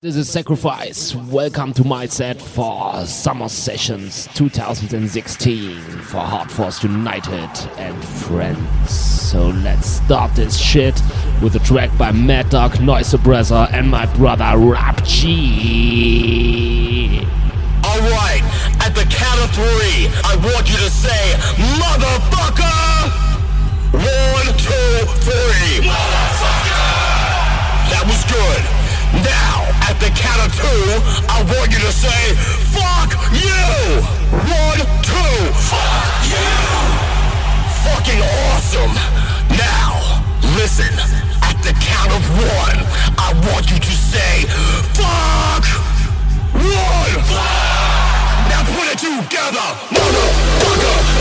This is Sacrifice. Welcome to my set for Summer Sessions 2016 for Hard Force United and Friends. So let's start this shit with a track by Mad Dog, Noise Suppressor, and my brother Rap G. Alright, at the count of three, I want you to say, Motherfucker! One, two, three. Motherfucker! That was good. Now, at the count of two, I want you to say, fuck you! One, two. Fuck you! Fucking awesome! Now, listen. At the count of one, I want you to say, fuck! One! Fuck! Now put it together! Motherfucker!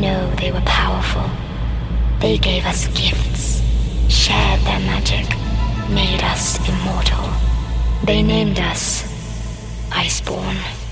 Know they were powerful. They gave us gifts, shared their magic, made us immortal. They named us Iceborne.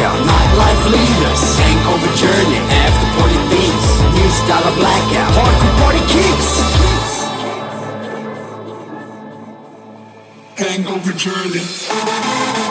cocktail, nightlife leaders. Hangover journey, after party thieves. New style of blackout, party party kicks. Hangover journey.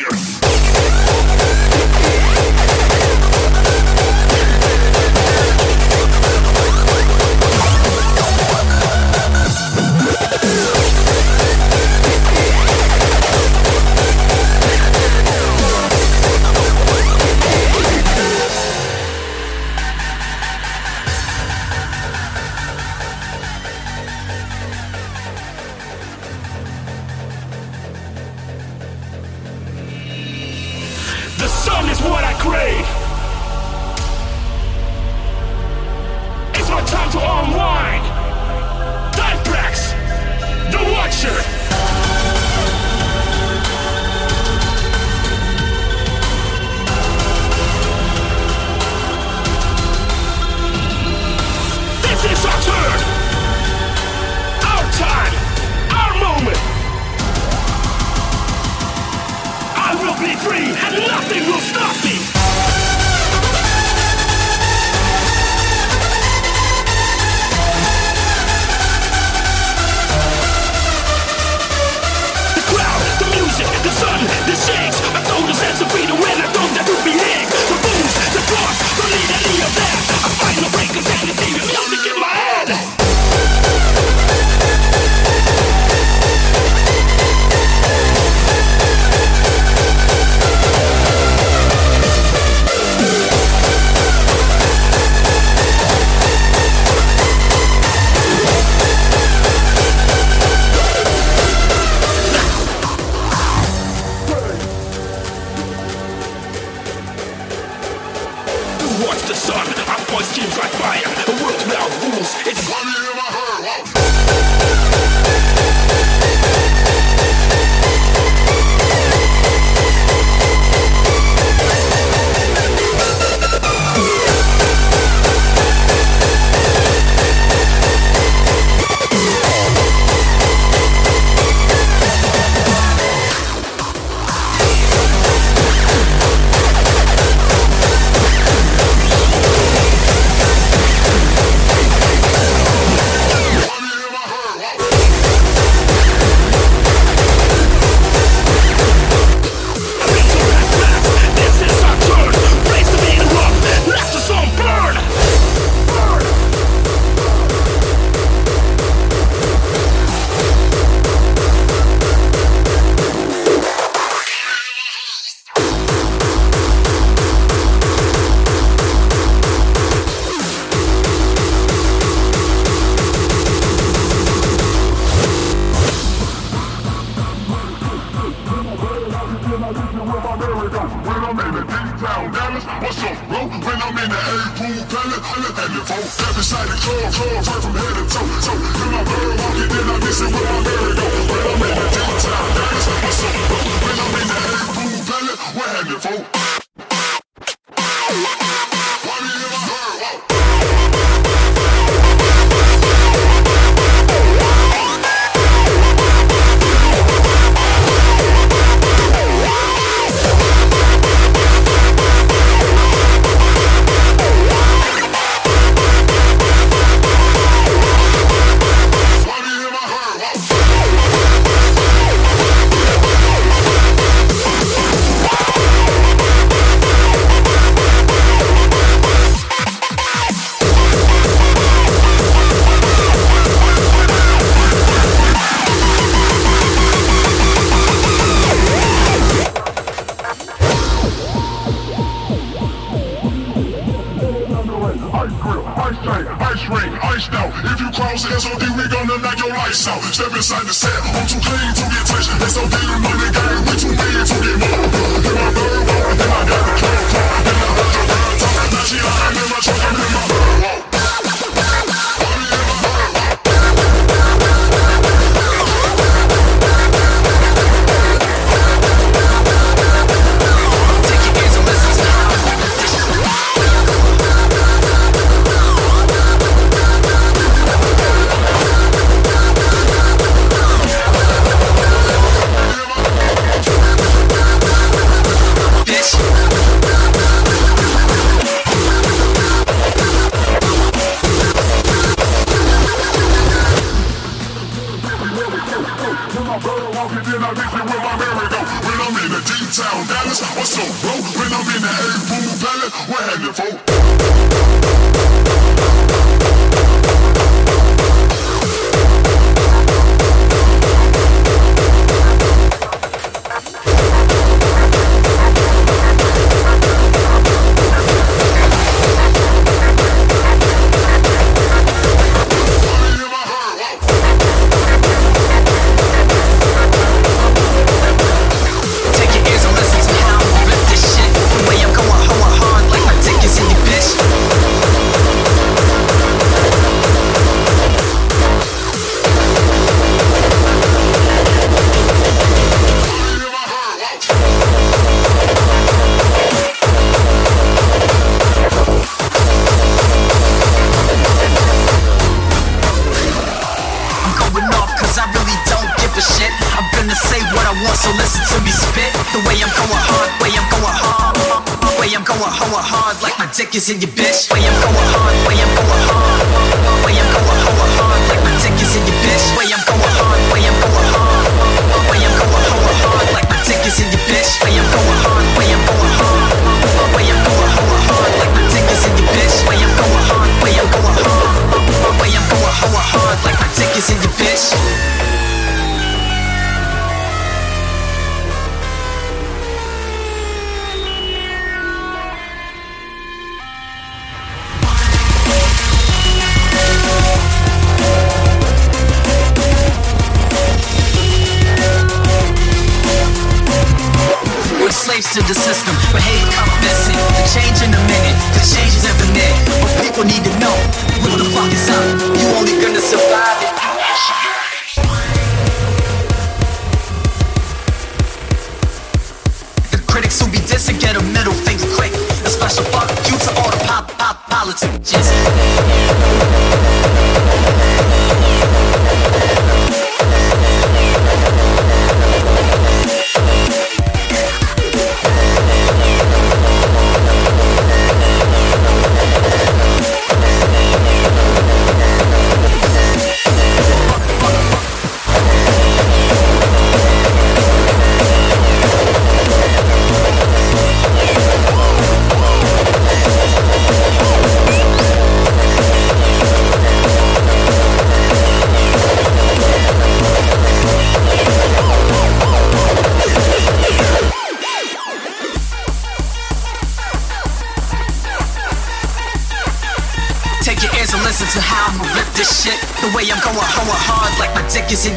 Fire.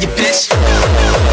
Your bitch.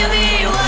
to be one.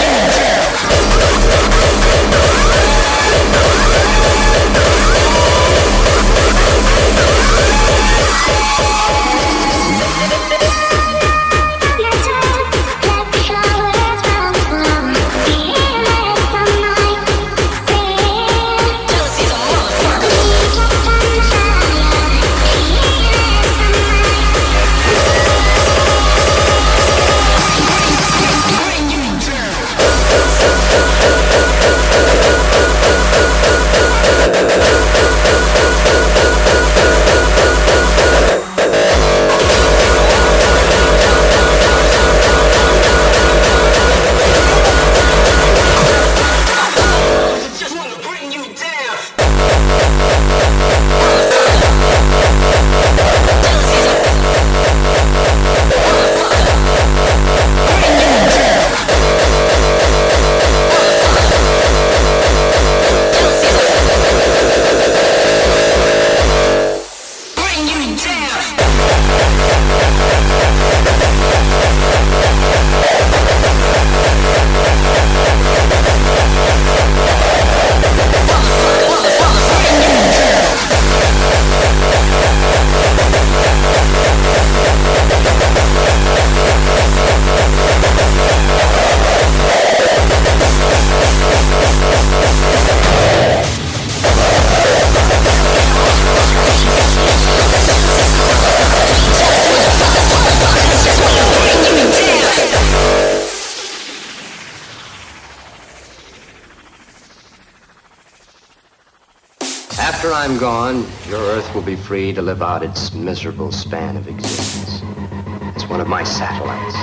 will be free to live out its miserable span of existence. It's one of my satellites.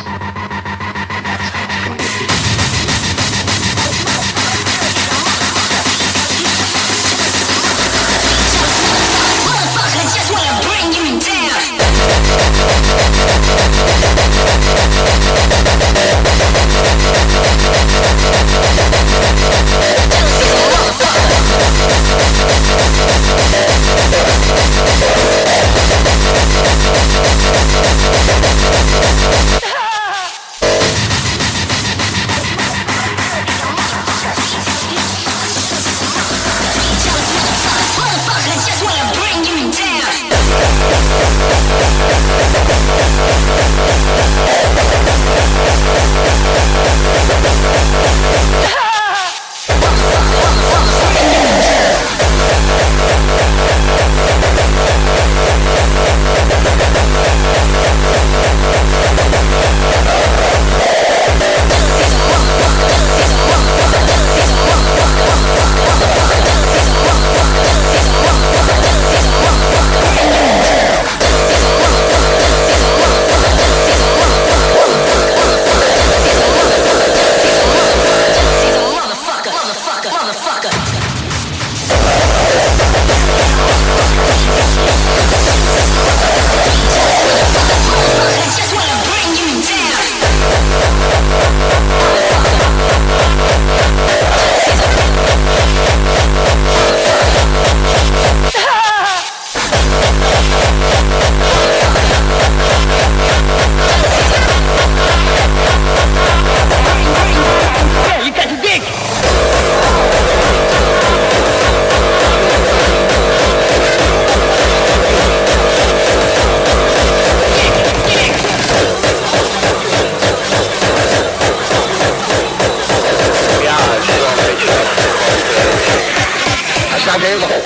Dave.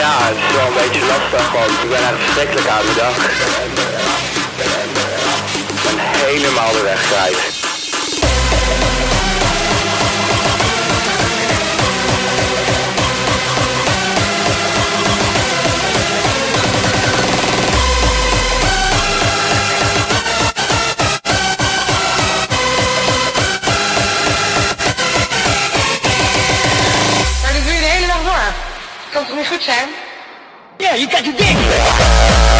ja, het is wel een beetje lastig want Ik ben echt verschrikkelijk aan de dag. En eh, eh, helemaal de weg kwijt. Yeah, you got your dick.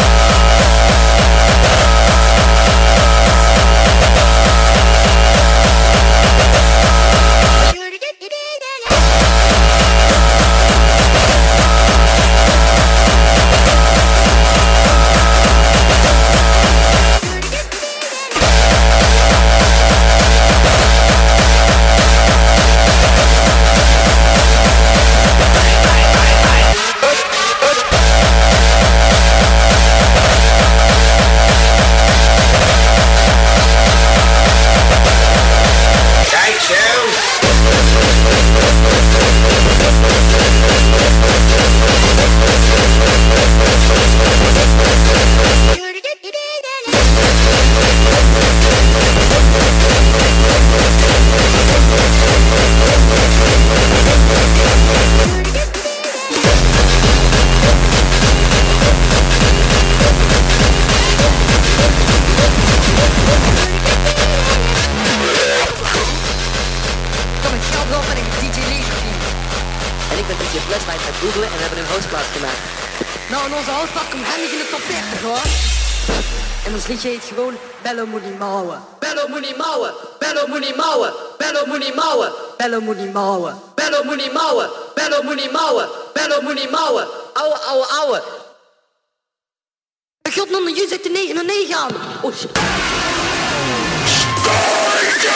van onze houtbak komt handig in de top 40 hoor. En ons liedje heet gewoon Bello Moenie Mouwen. Bello Moenie Mouwen, Bello Moenie Mouwen, Bello Moenie Mouwen, Bello Moenie Mouwen, Bello Moenie Mouwen, Bello Moenie Mouwen, Bello Moenie Mouwen, ouwe ouwe ouwe. God, non, je zegt de 9 naar 9 aan. Oh, shit. Stijg